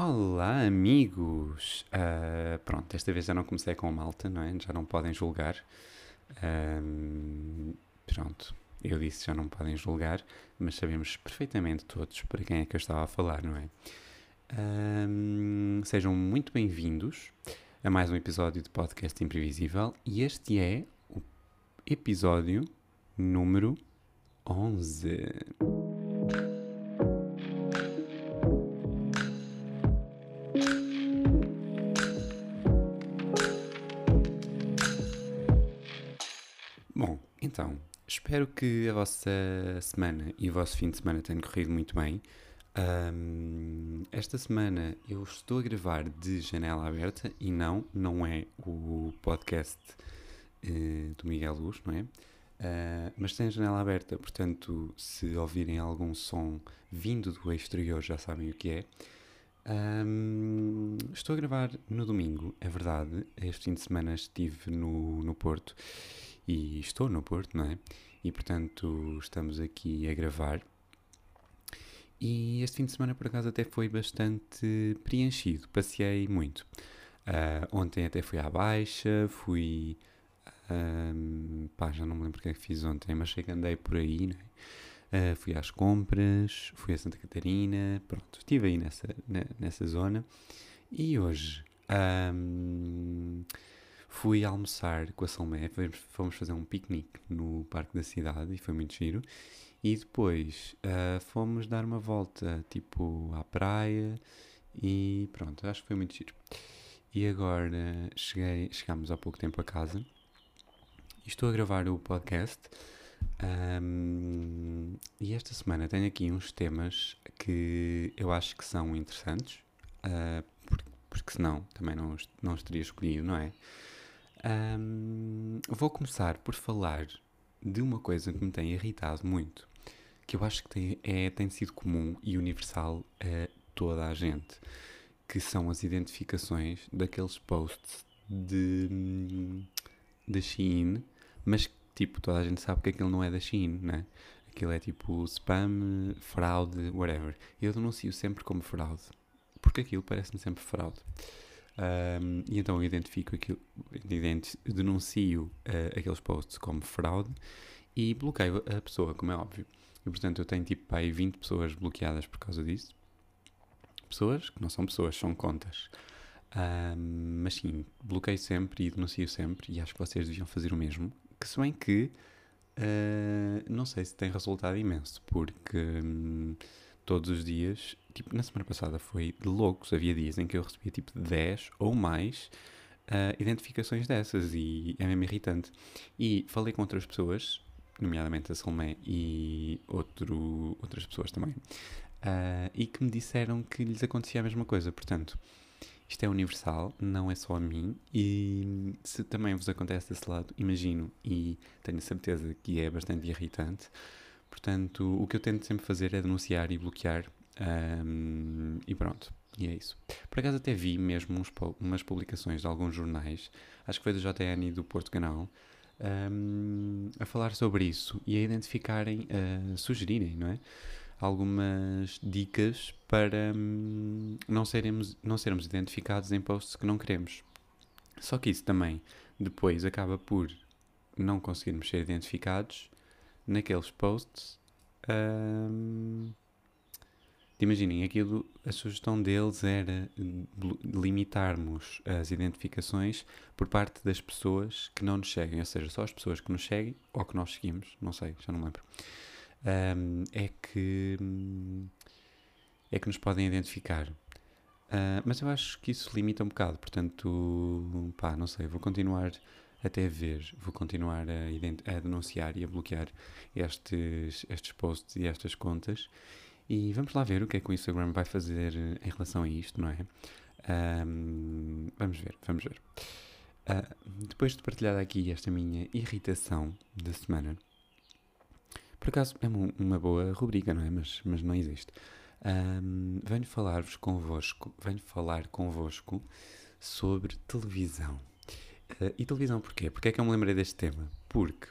Olá, amigos! Uh, pronto, desta vez já não comecei com malta, não é? Já não podem julgar. Um, pronto, eu disse já não podem julgar, mas sabemos perfeitamente todos para quem é que eu estava a falar, não é? Um, sejam muito bem-vindos a mais um episódio de Podcast Imprevisível e este é o episódio número 11. Espero que a vossa semana e o vosso fim de semana tenham corrido muito bem. Um, esta semana eu estou a gravar de janela aberta e não, não é o podcast uh, do Miguel Luz, não é? Uh, mas tem a janela aberta, portanto, se ouvirem algum som vindo do exterior, já sabem o que é. Um, estou a gravar no domingo, é verdade. Este fim de semana estive no, no Porto e estou no Porto, não é? E portanto, estamos aqui a gravar. E este fim de semana, por acaso, até foi bastante preenchido. Passei muito. Uh, ontem até fui à Baixa, fui. Pá, já não me lembro o que é que fiz ontem, mas sei que andei por aí, né? Uh, fui às compras, fui a Santa Catarina, pronto, estive aí nessa, nessa zona. E hoje um, fui almoçar com a Salmé, fomos fazer um piquenique no Parque da Cidade e foi muito giro. E depois uh, fomos dar uma volta, tipo, à praia e pronto, acho que foi muito giro. E agora cheguei, chegámos há pouco tempo a casa e estou a gravar o podcast. Um, e esta semana tenho aqui uns temas que eu acho que são interessantes, uh, porque, porque senão também não, não os teria escolhido, não é? Um, vou começar por falar de uma coisa que me tem irritado muito, que eu acho que tem, é, tem sido comum e universal a toda a gente, que são as identificações daqueles posts de, de Shein, mas tipo, toda a gente sabe que aquilo não é da Shein, né? Aquilo é tipo spam, fraude, whatever. Eu denuncio sempre como fraude, porque aquilo parece-me sempre fraude. Um, e então eu identifico aquilo, denuncio uh, aqueles posts como fraude e bloqueio a pessoa, como é óbvio. E portanto eu tenho tipo aí 20 pessoas bloqueadas por causa disso. Pessoas que não são pessoas, são contas. Um, mas sim, bloqueio sempre e denuncio sempre e acho que vocês deviam fazer o mesmo. Que se bem que uh, não sei se tem resultado imenso, porque um, todos os dias tipo, na semana passada foi de loucos. Havia dias em que eu recebia tipo 10 ou mais uh, identificações dessas e é mesmo irritante. E falei com outras pessoas, nomeadamente a Salmé e outro, outras pessoas também, uh, e que me disseram que lhes acontecia a mesma coisa. Portanto, isto é universal, não é só a mim. E se também vos acontece desse lado, imagino e tenho certeza que é bastante irritante. Portanto, o que eu tento sempre fazer é denunciar e bloquear um, e pronto, e é isso. Por acaso até vi mesmo uns, umas publicações de alguns jornais, acho que foi do JN e do Porto Canal, um, a falar sobre isso e a identificarem, a sugerirem, não é? Algumas dicas para um, não, seremos, não sermos identificados em posts que não queremos. Só que isso também depois acaba por não conseguirmos ser identificados naqueles posts. Um, Imaginem, aquilo, a sugestão deles era limitarmos as identificações por parte das pessoas que não nos seguem, ou seja, só as pessoas que nos seguem ou que nós seguimos, não sei, já não lembro, um, é que é que nos podem identificar. Uh, mas eu acho que isso limita um bocado, portanto, pá, não sei, vou continuar até ver, vou continuar a, a denunciar e a bloquear estes, estes posts e estas contas e vamos lá ver o que é que o Instagram vai fazer em relação a isto, não é? Um, vamos ver, vamos ver. Uh, depois de partilhar aqui esta minha irritação da semana, por acaso é uma boa rubrica, não é? Mas, mas não existe. Um, venho falar-vos convosco, venho falar convosco sobre televisão. Uh, e televisão porquê? Porque é que eu me lembrei deste tema? Porque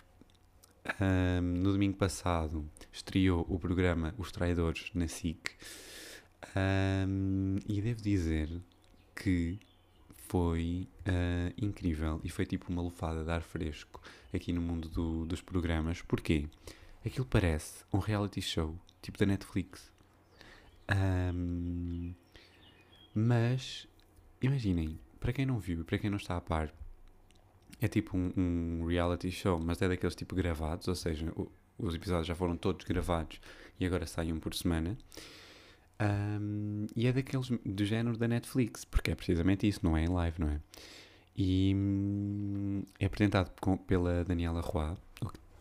um, no domingo passado estreou o programa Os Traidores na SIC. Um, e devo dizer que foi uh, incrível e foi tipo uma lufada de ar fresco aqui no mundo do, dos programas. Porquê? Aquilo parece um reality show, tipo da Netflix. Um, mas, imaginem, para quem não viu e para quem não está a par, é tipo um, um, reality show, mas é daqueles tipo gravados, ou seja, o, os episódios já foram todos gravados e agora saem um por semana. Um, e é daqueles do género da Netflix, porque é precisamente isso, não é em live, não é? E hum, é apresentado com, pela Daniela Roy.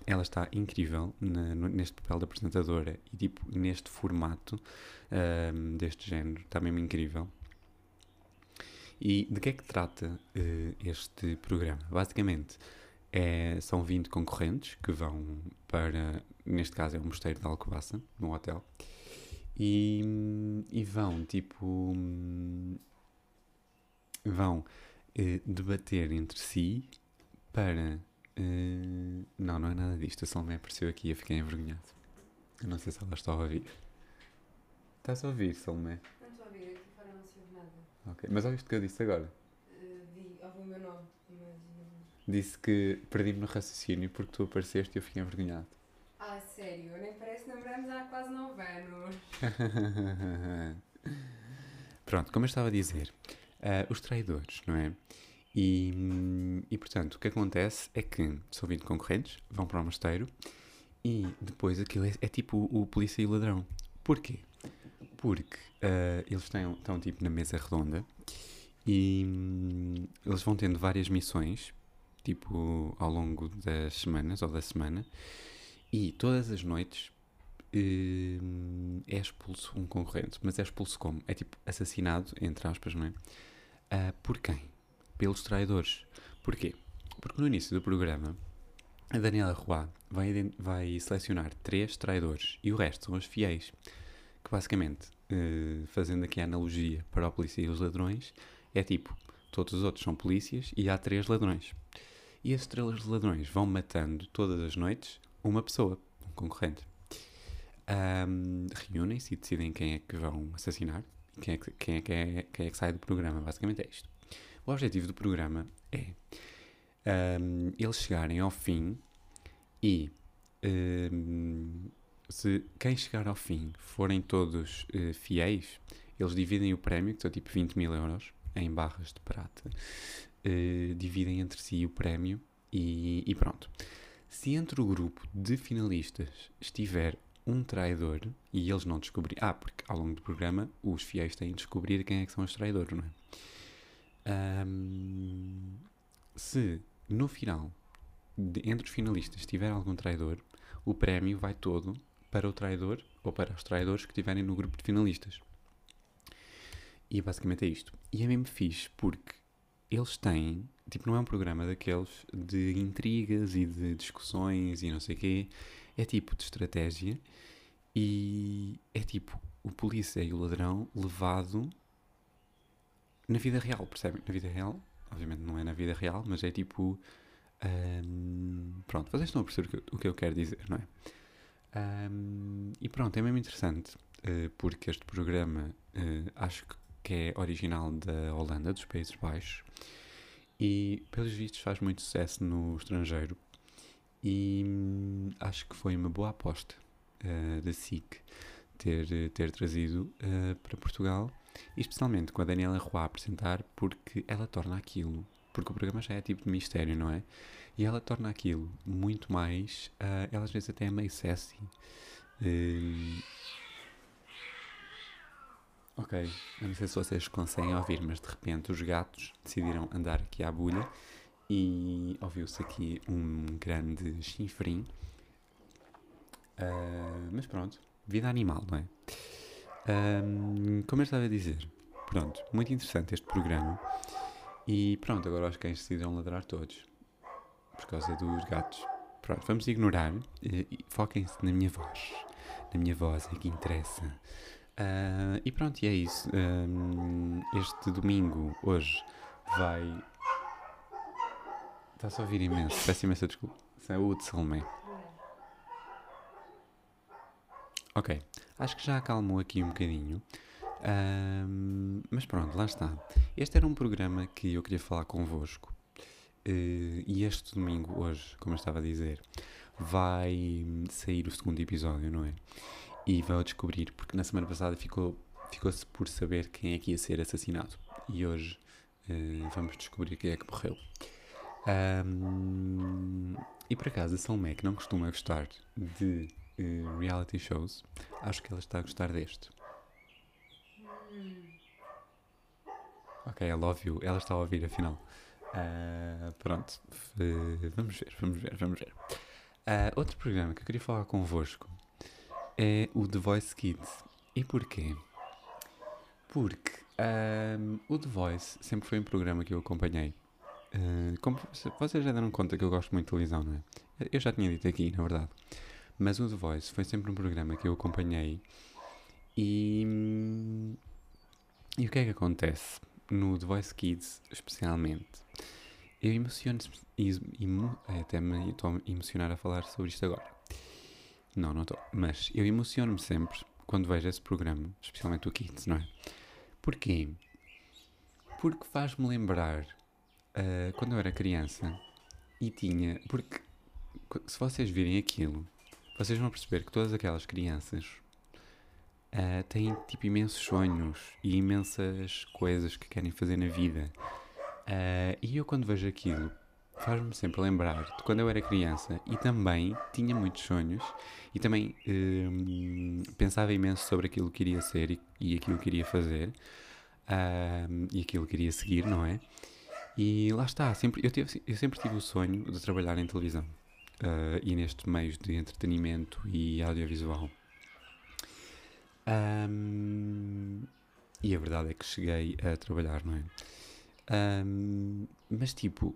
Ela está incrível na, no, neste papel de apresentadora e tipo neste formato um, deste género, está mesmo incrível. E de que é que trata uh, este programa? Basicamente, é, são 20 concorrentes que vão para, neste caso é o Mosteiro de Alcobaça, num hotel, e, e vão, tipo, vão uh, debater entre si para... Uh, não, não é nada disto, a Salomé apareceu aqui e eu fiquei envergonhado. Eu não sei se ela está a ouvir. Estás a ouvir, Salomé? Não estou a ouvir, aqui fora não se ouve nada. Ok, mas ouviste o que eu disse agora? Uh, vi, ouvi o meu nome, mas não... Disse que perdi-me no raciocínio porque tu apareceste e eu fiquei envergonhado. Ah, sério? Nem parece que namoramos há quase 9 anos. Pronto, como eu estava a dizer, uh, os traidores, não é? E, e portanto, o que acontece é que são 20 concorrentes, vão para o mosteiro e depois aquilo é, é tipo o, o polícia e o ladrão. Porquê? Porque uh, eles estão, estão tipo na mesa redonda e um, eles vão tendo várias missões, tipo ao longo das semanas ou da semana, e todas as noites uh, é expulso um concorrente. Mas é expulso como? É tipo assassinado, entre aspas, não é? Uh, por quem? Pelos traidores. Porquê? Porque no início do programa a Daniela Roy vai, vai selecionar três traidores e o resto são os fiéis. Que basicamente, uh, fazendo aqui a analogia para a polícia e os ladrões, é tipo: todos os outros são polícias e há três ladrões. E esses três ladrões vão matando todas as noites uma pessoa, um concorrente. Um, Reúnem-se e decidem quem é que vão assassinar quem é que, quem é, é, quem é que sai do programa. Basicamente é isto. O objetivo do programa é um, eles chegarem ao fim e um, se quem chegar ao fim forem todos uh, fiéis, eles dividem o prémio, que são tipo 20 mil euros, em barras de prata, uh, dividem entre si o prémio e, e pronto. Se entre o grupo de finalistas estiver um traidor e eles não descobrirem. Ah, porque ao longo do programa os fiéis têm de descobrir quem é que são os traidores, não é? Um, se no final, de, entre os finalistas, tiver algum traidor, o prémio vai todo para o traidor ou para os traidores que estiverem no grupo de finalistas. E basicamente é isto. E é mesmo fixe porque eles têm, tipo, não é um programa daqueles de intrigas e de discussões e não sei o quê. É tipo de estratégia e é tipo o polícia e o ladrão levado na vida real, percebem? Na vida real, obviamente não é na vida real, mas é tipo. Um, pronto, vocês estão a perceber o que eu quero dizer, não é? Um, e pronto, é mesmo interessante uh, porque este programa uh, acho que é original da Holanda, dos Países Baixos, e pelos vistos faz muito sucesso no estrangeiro. E hum, acho que foi uma boa aposta uh, da SIC ter, ter trazido para Portugal e especialmente com a Daniela Roy a apresentar, porque ela torna aquilo, porque o programa já é tipo de mistério, não é? E ela torna aquilo muito mais. Uh, ela às vezes até é meio sassy. Uh, ok, eu não sei se vocês conseguem ouvir, mas de repente os gatos decidiram andar aqui à bulha e ouviu-se aqui um grande chinfrim. Uh, mas pronto, vida animal, não é? Um, como eu estava a dizer, pronto, muito interessante este programa. E pronto, agora os cães decidiram ladrar todos por causa dos gatos. Pronto, vamos ignorar foquem-se na minha voz. Na minha voz é que interessa. Uh, e pronto, e é isso. Um, este domingo, hoje, vai. Está-se a ouvir imenso. Peço imensa desculpa. Saúde, Salomé. Ok, acho que já acalmou aqui um bocadinho. Ahm, mas pronto, lá está. Este era um programa que eu queria falar convosco. Eh, e este domingo, hoje, como eu estava a dizer, vai sair o segundo episódio, não é? E vou descobrir, porque na semana passada ficou, ficou-se por saber quem é que ia ser assassinado. E hoje eh, vamos descobrir quem é que morreu. Ahm, e por acaso, a Salomé, que não costuma gostar de eh, reality shows, acho que ela está a gostar deste. Ok, ela ouviu, ela está a ouvir afinal. Ah, pronto, vamos ver, vamos ver, vamos ver. Ah, outro programa que eu queria falar convosco é o The Voice Kids. E porquê? Porque ahm, o The Voice sempre foi um programa que eu acompanhei. Ah, como vocês já deram conta que eu gosto muito de televisão, não é? Eu já tinha dito aqui, na verdade. Mas o The Voice foi sempre um programa que eu acompanhei e. E o que é que acontece? No The Voice Kids, especialmente, eu emociono emo, é, até me estou a emocionar a falar sobre isto agora. Não, não estou. Mas eu emociono-me sempre quando vejo esse programa, especialmente o Kids, não é? Porquê? Porque faz-me lembrar ah, quando eu era criança e tinha. Porque se vocês virem aquilo, vocês vão perceber que todas aquelas crianças ah, têm tipo imensos sonhos e imensas coisas que querem fazer na vida. Ah, e eu quando vejo aquilo faz-me sempre lembrar de quando eu era criança e também tinha muitos sonhos e também hum, pensava imenso sobre aquilo que queria ser e, e aquilo que queria fazer ah, e aquilo que queria seguir, não é? E lá está, sempre, eu, tive- eu sempre tive o sonho de trabalhar em televisão ah, e nestes meios de entretenimento e audiovisual. Ahm, e a verdade é que cheguei a trabalhar, não é? Ahm, mas tipo,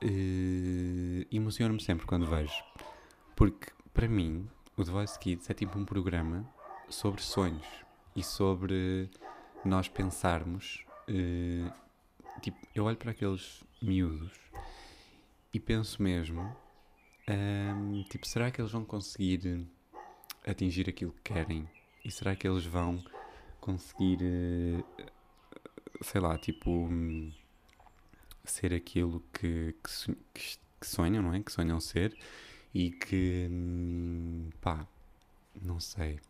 eh, emociono-me sempre quando vejo. Porque para mim, o The Voice Kids é tipo um programa sobre sonhos e sobre nós pensarmos. eh, tipo, eu olho para aqueles miúdos e penso mesmo: ahm, tipo, será que eles vão conseguir atingir aquilo que querem? E será que eles vão conseguir, eh, sei lá, tipo, ser aquilo que, que, que sonham, não é? Que sonham ser e que, hum, pá, não sei.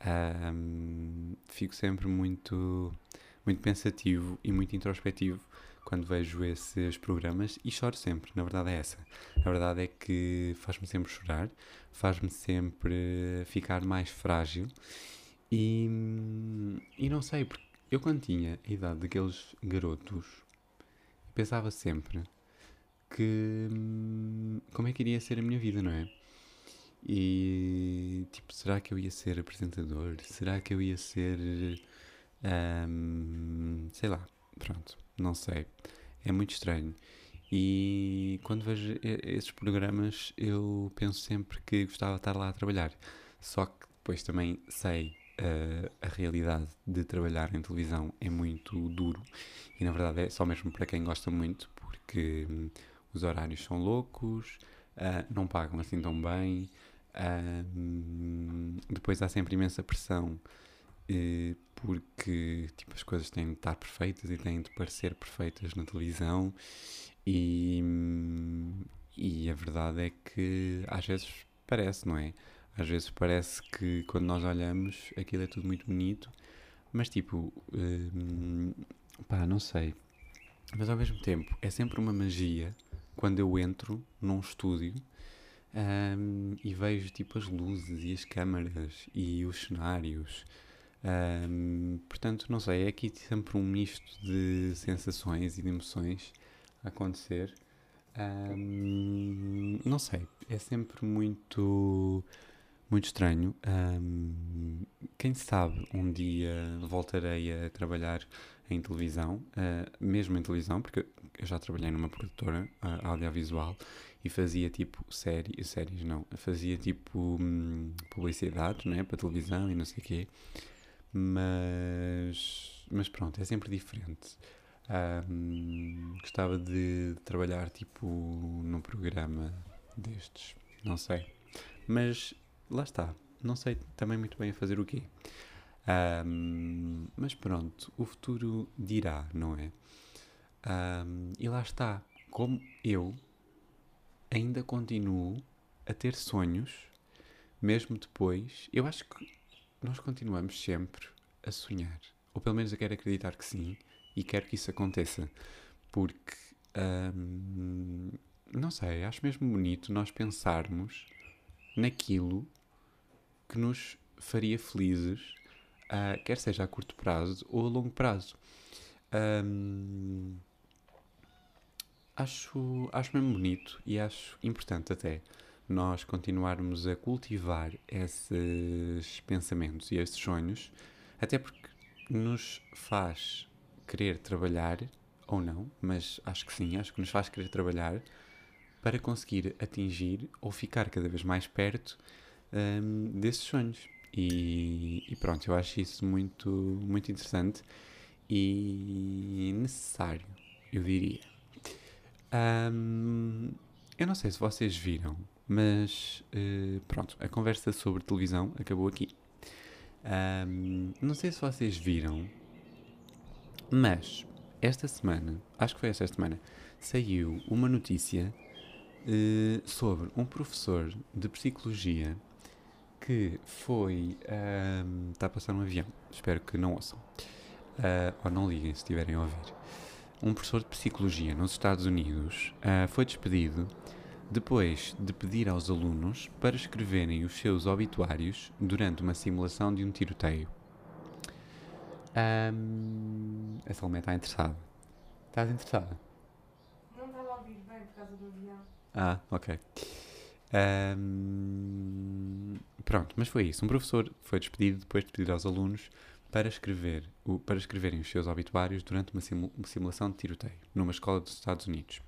Ahm, fico sempre muito, muito pensativo e muito introspectivo quando vejo esses programas e choro sempre, na verdade é essa. A verdade é que faz-me sempre chorar, faz-me sempre ficar mais frágil e, e não sei, porque eu quando tinha a idade daqueles garotos pensava sempre que hum, como é que iria ser a minha vida, não é? E tipo, será que eu ia ser apresentador? Será que eu ia ser hum, sei lá, pronto, não sei. É muito estranho. E quando vejo esses programas eu penso sempre que gostava de estar lá a trabalhar. Só que depois também sei eh, a realidade de trabalhar em televisão é muito duro e na verdade é só mesmo para quem gosta muito, porque hum, os horários são loucos, ah, não pagam assim tão bem, hum, depois há sempre imensa pressão porque tipo, as coisas têm de estar perfeitas e têm de parecer perfeitas na televisão e, e a verdade é que às vezes parece, não é? Às vezes parece que quando nós olhamos aquilo é tudo muito bonito, mas tipo, hum, pá, não sei. Mas ao mesmo tempo é sempre uma magia quando eu entro num estúdio hum, e vejo tipo as luzes e as câmaras e os cenários. Hum, portanto, não sei, é aqui sempre um misto de sensações e de emoções a acontecer. Hum, não sei, é sempre muito, muito estranho. Hum, quem sabe um dia voltarei a trabalhar em televisão, ah, mesmo em televisão, porque eu já trabalhei numa produtora ah, audiovisual e fazia tipo série, séries, não, fazia tipo hum, publicidades, né, para televisão e não sei o quê. Mas, mas pronto, é sempre diferente. Ahm, gostava de trabalhar tipo num programa destes, não sei. Mas lá está, não sei também muito bem a fazer o quê. Ahm, mas pronto, o futuro dirá, não é? Ahm, e lá está. Como eu ainda continuo a ter sonhos, mesmo depois, eu acho que nós continuamos sempre a sonhar. Ou pelo menos eu quero acreditar que sim e quero que isso aconteça. Porque, ahm, não sei, acho mesmo bonito nós pensarmos naquilo que nos faria felizes, ah, quer seja a curto prazo ou a longo prazo. Ahm, acho, acho mesmo bonito e acho importante até nós continuarmos a cultivar esses pensamentos e esses sonhos, até porque nos faz querer trabalhar, ou não, mas acho que sim, acho que nos faz querer trabalhar para conseguir atingir ou ficar cada vez mais perto hum, desses sonhos. E, e pronto, eu acho isso muito, muito interessante e necessário, eu diria. Hum, eu não sei se vocês viram, mas eh, pronto, a conversa sobre televisão acabou aqui. Hum, não sei se vocês viram, mas esta semana, acho que foi esta semana, saiu uma notícia eh, sobre um professor de psicologia que foi. ahm, está a passar um avião, espero que não ouçam. Ah, ou não liguem se estiverem a ouvir. Um professor de psicologia nos Estados Unidos ah, foi despedido depois de pedir aos alunos para escreverem os seus obituários durante uma simulação de um tiroteio. Ahm, a Salomé está interessada. Estás interessada? Não estava a ouvir bem por causa do avião. Ah, ok. Ahm, pronto, mas foi isso. Um professor foi despedido depois de pedir aos alunos para, escrever, o- para escreverem os seus obituários durante uma simulação de tiroteio numa escola dos Estados Unidos.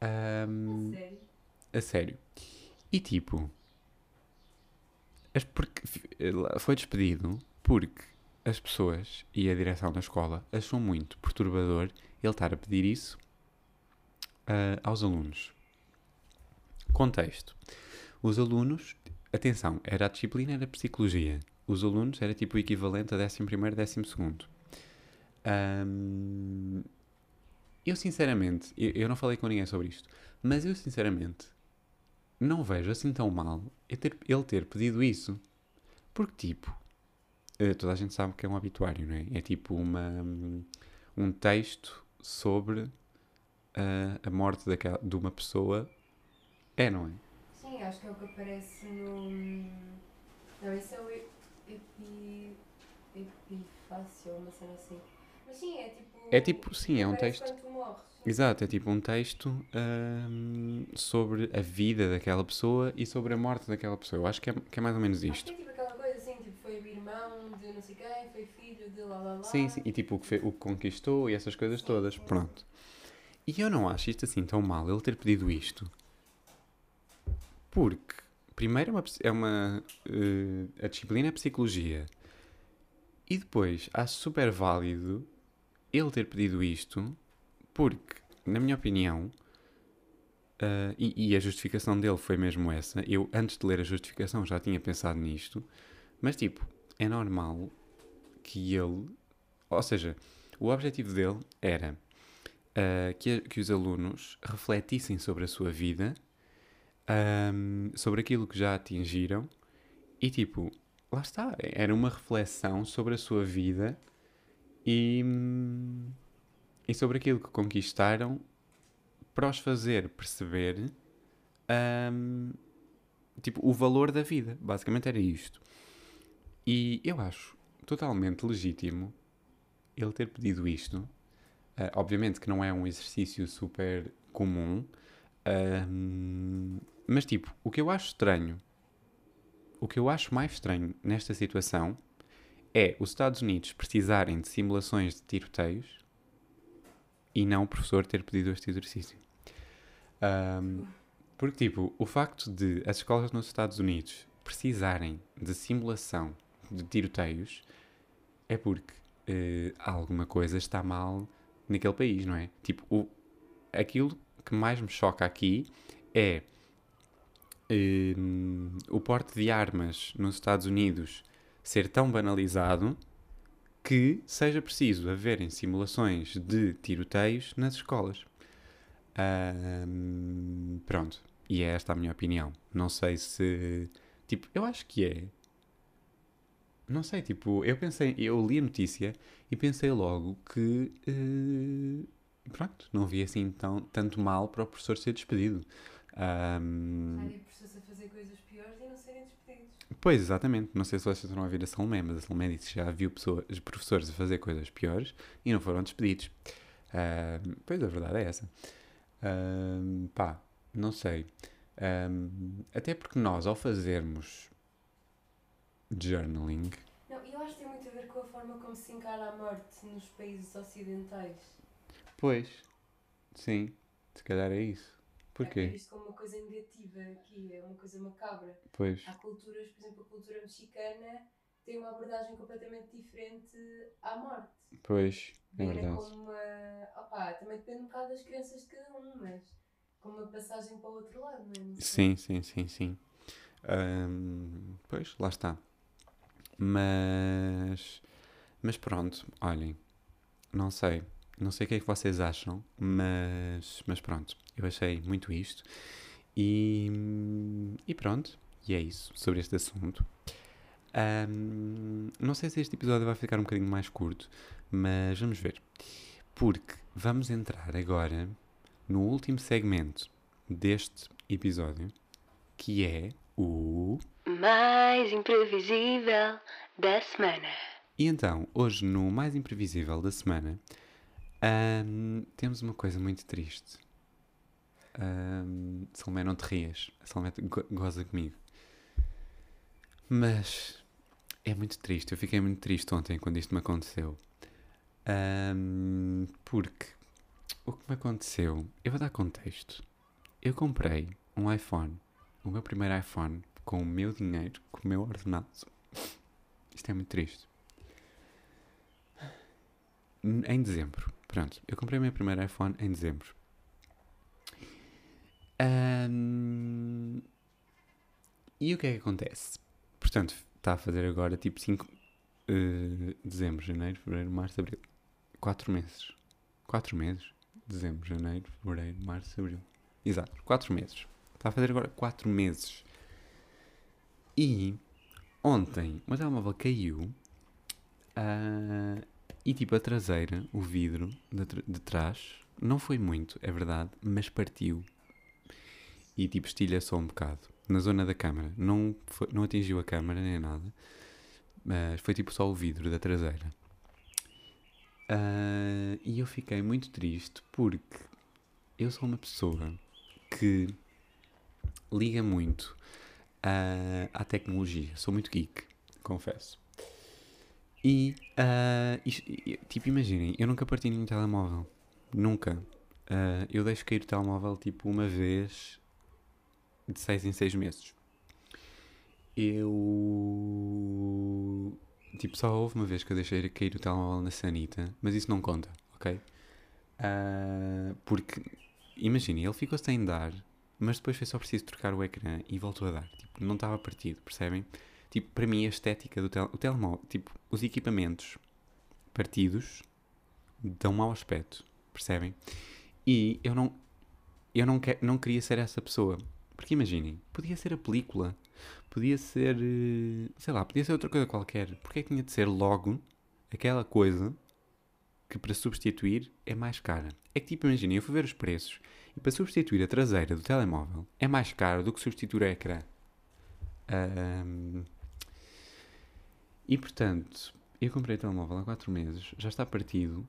Ahm, Sério? a sério. E tipo, as- porque foi despedido porque as pessoas e a direção da escola achou muito perturbador ele estar a pedir isso ah, aos alunos. Contexto. Os alunos, atenção, era a disciplina, era psicologia. Os alunos era tipo o equivalente a 11 primeiro, 12 segundo. Ahm, eu sinceramente, eu, eu não falei com ninguém sobre isto, mas eu sinceramente não vejo assim tão mal ter- ele ter pedido isso. Porque tipo, eh, toda a gente sabe que é um obituário, não é? É tipo uma, um texto sobre ah, a morte daquela, de uma pessoa. É, não é? Sim, acho que é o que aparece no. Não, isso é o epi... epifácio, uma cena assim. Mas sim, é tipo. É tipo, sim, é um texto. Exato, é tipo um texto ahm, sobre a vida daquela pessoa e sobre a morte daquela pessoa. Eu acho que é, que é mais ou menos Acho isto. que é tipo aquela coisa assim, tipo, foi irmão de não sei quem, foi filho de lá lá lá. Sim, sim, e tipo o que, fe- o que conquistou e essas coisas todas. Pronto. E eu não acho isto assim tão mal, ele ter pedido isto. Porque, primeiro, é uma, é uma eh, a disciplina é psicologia. E depois, acho super válido ele ter pedido isto, porque, na minha opinião, ah, e, e a justificação dele foi mesmo essa. Eu, antes de ler a justificação, já tinha pensado nisto. Mas, tipo, é normal que ele. Ou seja, o objetivo dele era ah, que, que os alunos refletissem sobre a sua vida, ahm, sobre aquilo que já atingiram e, tipo, lá está. Era uma reflexão sobre a sua vida e, hum, e sobre aquilo que conquistaram para os fazer perceber ahm, tipo, o valor da vida. Basicamente era isto. E eu acho totalmente legítimo ele ter pedido isto. Ah, obviamente que não é um exercício super comum, ahm, mas tipo, o que eu acho estranho, o que eu acho mais estranho nesta situação é os Estados Unidos precisarem de simulações de tiroteios e não o professor ter pedido este exercício. Ahm, porque, tipo, o facto de as escolas nos Estados Unidos precisarem de simulação de tiroteios é porque eh, alguma coisa está mal naquele país, não é? Tipo, o, aquilo que mais me choca aqui é hum, o porte de armas nos Estados Unidos ser tão banalizado que seja preciso haverem simulações de tiroteios nas escolas. Ahm, pronto. E é esta a minha opinião. Não sei se. Tipo, eu acho que é. Não sei, tipo, eu pensei, eu li a notícia e pensei logo que. eh, pronto, não vi assim tão, tanto mal para o professor ser despedido. Ahm, Há pessoas a fazer coisas piores e não serem despedidos. Pois, exatamente. Não sei se vocês estão a ouvir a Salomé, mas a Salomé disse que já viu pessoas, professores a fazer coisas piores e não foram despedidos. Ahm, pois, a verdade é essa. Ahm, pá, não sei. Ahm, até porque nós, ao fazermos journaling, Não, eu acho que tem muito a ver com a forma como se encara a morte nos países ocidentais. pois, sim, se calhar é isso. É Porquê? visto como uma coisa negativa aqui, é uma coisa macabra. Pois, Há culturas, por exemplo, a cultura mexicana tem uma abordagem completamente diferente à morte. pois, é verdade. como uma. Opá, também depende um bocado das crenças de cada um, mas como uma passagem para o outro lado, não é? Sim, sim, sim, sim. Ahm, pois, lá está. Mas, mas pronto, olhem, não sei, não sei o que é que vocês acham, mas, mas pronto, eu achei muito isto e, e pronto, e é isso sobre este assunto. Ahm, não sei se este episódio vai ficar um bocadinho mais curto, mas vamos ver, porque vamos entrar agora no último segmento deste episódio, que é o. Mais imprevisível da semana. E então, hoje, no mais imprevisível da semana, ahm, temos uma coisa muito triste. Um, Salomé, não te rias. Salomé go- goza comigo. Mas é muito triste. Eu fiquei muito triste ontem quando isto me aconteceu. Ahm, porque o que me aconteceu, eu vou dar contexto. Eu comprei um iPhone, o meu primeiro iPhone, com o meu dinheiro, com o meu ordenado. Isto é muito triste. Em dezembro. Pronto, eu comprei o meu primeiro iPhone em dezembro. Ahm, e o que é que acontece? Portanto, está a fazer agora tipo 5 dezembro, janeiro, fevereiro, março, abril. 4 meses. 4 meses. Dezembro, janeiro, fevereiro, março, abril. Exato, 4 meses. Está a fazer agora 4 meses. E ontem o meu telemóvel caiu ah, e tipo a traseira, o vidro de, de trás, não foi muito, é verdade, mas partiu. E tipo estilhaçou um bocado na zona da câmara. Não, foi- não atingiu a câmara nem nada, mas foi tipo só o vidro da traseira. Ah, e eu fiquei muito triste porque eu sou uma pessoa que liga muito ah, à tecnologia. Sou muito geek, confesso. E, ah, isto- tipo, imaginem, eu nunca parti nenhum telemóvel. Nunca. Ah, eu deixo cair o telemóvel tipo uma vez de seis em seis meses. Eu. Tipo, só houve uma vez que eu deixei cair o telemóvel na sanita, mas isso não conta, ok? Ah, porque, imaginem, ele ficou sem dar, mas depois foi só preciso trocar o ecrã e voltou a dar. Tipo, não estava partido, percebem? Tipo, para mim a estética do tel o telemóvel, tipo, os equipamentos partidos dão mau aspecto, percebem? E eu não, eu não, que, não queria ser essa pessoa. Porque imaginem, podia ser a película, podia ser, eh, sei lá, podia ser outra coisa qualquer. Porque é que tinha de ser logo aquela coisa que para substituir é mais cara? É que tipo, imaginem, eu fui ver os preços e para substituir a traseira do telemóvel é mais caro do que substituir o ecrã. Ahm, e portanto, eu comprei o telemóvel há 4 meses, já está partido.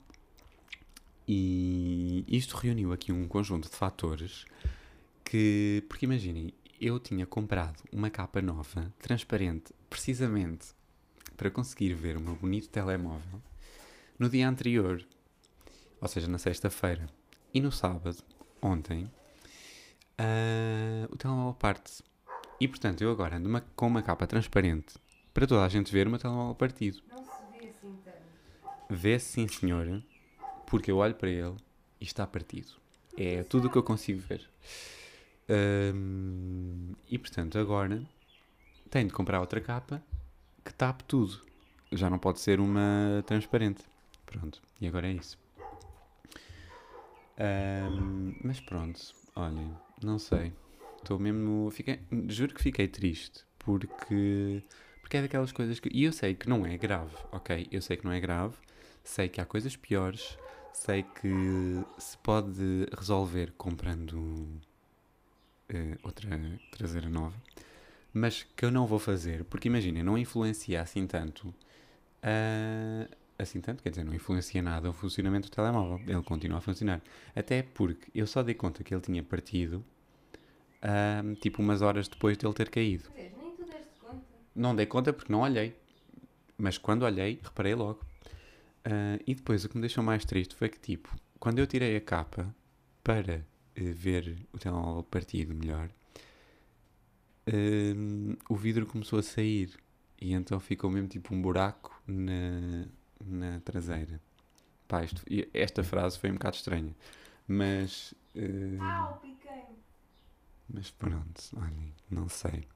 E isto reuniu aqui um conjunto de fatores que, porque imaginem, eu tinha comprado uma capa nova, transparente, precisamente para conseguir ver o meu bonito telemóvel no dia anterior, ou seja, na sexta-feira. E no sábado, ontem, ah, o telemóvel parte. E portanto, eu agora ando uma- com uma capa transparente para toda a gente ver o meu telemóvel partido. Não se vê assim tanto. Vê-se sim, senhora, porque eu olho para ele e está partido. É tudo o que eu consigo ver. Hum, e portanto, agora tenho de comprar outra capa que tape tudo. Já não pode ser uma transparente. Pronto, e agora é isso. Ahm, mas pronto, olhem, não sei. Estou mesmo. Fiquei, juro que fiquei triste porque. Porque é daquelas coisas que. E eu sei que não é grave, ok? Eu sei que não é grave, sei que há coisas piores, sei que se pode resolver comprando eh, outra traseira nova, mas que eu não vou fazer, porque imaginem, não influencia assim tanto. ah, assim tanto, quer dizer, não influencia nada o funcionamento do telemóvel. Ele continua a funcionar. Até porque eu só dei conta que ele tinha partido, ah, tipo umas horas depois de ele ter caído. Vês, nem tu deste conta. Não dei conta porque não olhei. Mas quando olhei, reparei logo. Ah, e depois o que me deixou mais triste foi que, tipo, quando eu tirei a capa para eh, ver o telemóvel partido melhor, hum, o vidro começou a sair. E então ficou mesmo tipo um buraco na, na traseira. Pá, isto- esta frase foi um bocado estranha. Mas. Au, piquei-me. mas pronto, olhem, não sei.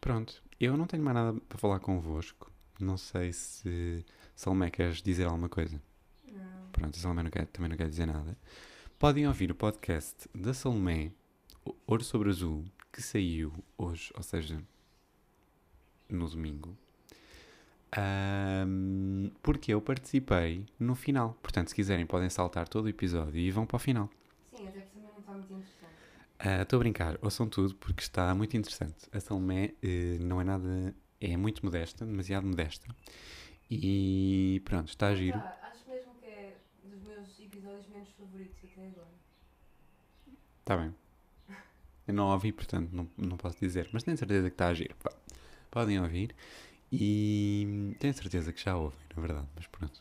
Pronto, eu não tenho mais nada para falar convosco. Não sei se Salomé queres dizer alguma coisa. Não. Pronto, a Salomé não quer- também não quer dizer nada. Podem ouvir o podcast da Salomé, Ouro sobre Azul, que saiu hoje, ou seja, no domingo. Ahm, porque eu participei no final. Portanto, se quiserem, podem saltar todo o episódio e vão para o final. Sim, até porque também não está muito Ah, Estou a brincar, ouçam tudo porque está muito interessante. A Salomé eh, não é nada. é muito modesta, demasiado modesta. E pronto, está a giro. Pá, acho mesmo que é dos meus episódios menos favoritos até agora. Está bem. Eu não ouvi, portanto não, não posso dizer, mas tenho certeza que está a giro. Pá, Podem ouvir e tenho certeza que já ouvem, na verdade, mas pronto.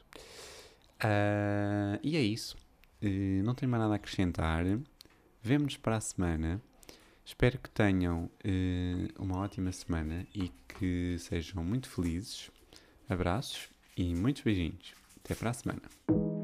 Ah, e é isso. Eh, não tenho mais nada a acrescentar. Vemo-nos para a semana. Espero que tenham eh, uma ótima semana e que sejam muito felizes. Abraços e muitos beijinhos. Até para a semana.